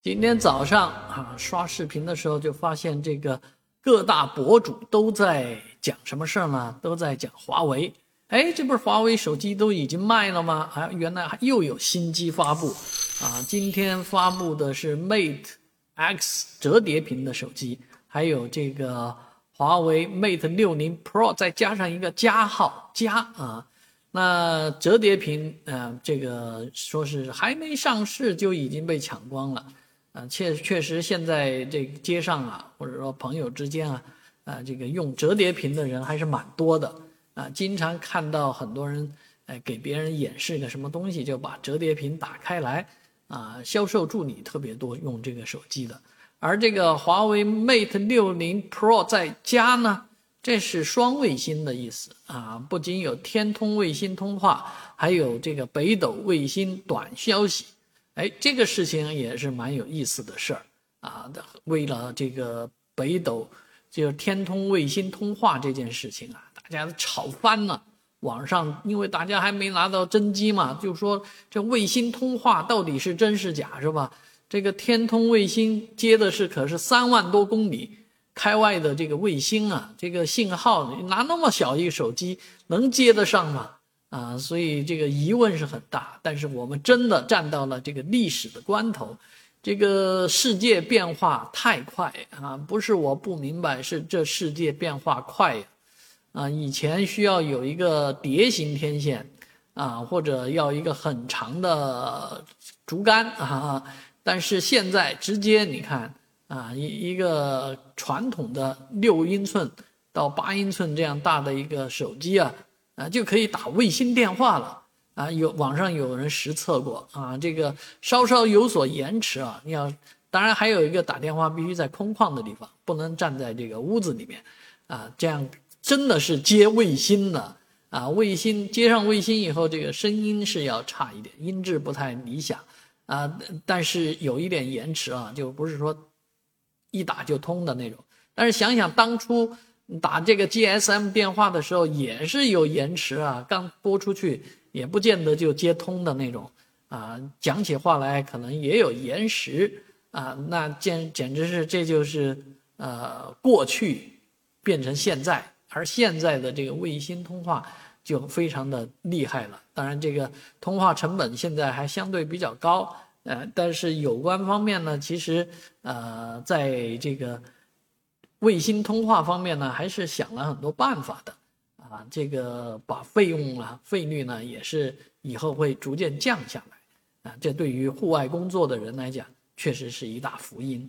今天早上啊，刷视频的时候就发现这个各大博主都在讲什么事儿呢？都在讲华为。哎，这不是华为手机都已经卖了吗？啊，原来又有新机发布啊！今天发布的是 Mate X 折叠屏的手机，还有这个华为 Mate 60 Pro，再加上一个加号加啊。那折叠屏，呃，这个说是还没上市就已经被抢光了。啊，确确实，现在这个街上啊，或者说朋友之间啊，啊，这个用折叠屏的人还是蛮多的啊。经常看到很多人，哎，给别人演示个什么东西，就把折叠屏打开来，啊，销售助理特别多用这个手机的。而这个华为 Mate 60 Pro 在加呢，这是双卫星的意思啊，不仅有天通卫星通话，还有这个北斗卫星短消息。哎，这个事情也是蛮有意思的事儿啊！为了这个北斗，就是天通卫星通话这件事情啊，大家都吵翻了。网上因为大家还没拿到真机嘛，就说这卫星通话到底是真是假，是吧？这个天通卫星接的是可是三万多公里开外的这个卫星啊，这个信号拿那么小一个手机能接得上吗？啊，所以这个疑问是很大，但是我们真的站到了这个历史的关头，这个世界变化太快啊！不是我不明白，是这世界变化快呀！啊，以前需要有一个蝶形天线啊，或者要一个很长的竹竿啊，但是现在直接你看啊，一一个传统的六英寸到八英寸这样大的一个手机啊。啊，就可以打卫星电话了啊！有网上有人实测过啊，这个稍稍有所延迟啊。你要，当然还有一个打电话必须在空旷的地方，不能站在这个屋子里面啊。这样真的是接卫星的啊！卫星接上卫星以后，这个声音是要差一点，音质不太理想啊。但是有一点延迟啊，就不是说一打就通的那种。但是想想当初。打这个 GSM 电话的时候也是有延迟啊，刚拨出去也不见得就接通的那种啊，讲起话来可能也有延时啊，那简简直是这就是呃过去变成现在，而现在的这个卫星通话就非常的厉害了。当然，这个通话成本现在还相对比较高，呃，但是有关方面呢，其实呃在这个。卫星通话方面呢，还是想了很多办法的，啊，这个把费用啊、费率呢，也是以后会逐渐降下来，啊，这对于户外工作的人来讲，确实是一大福音。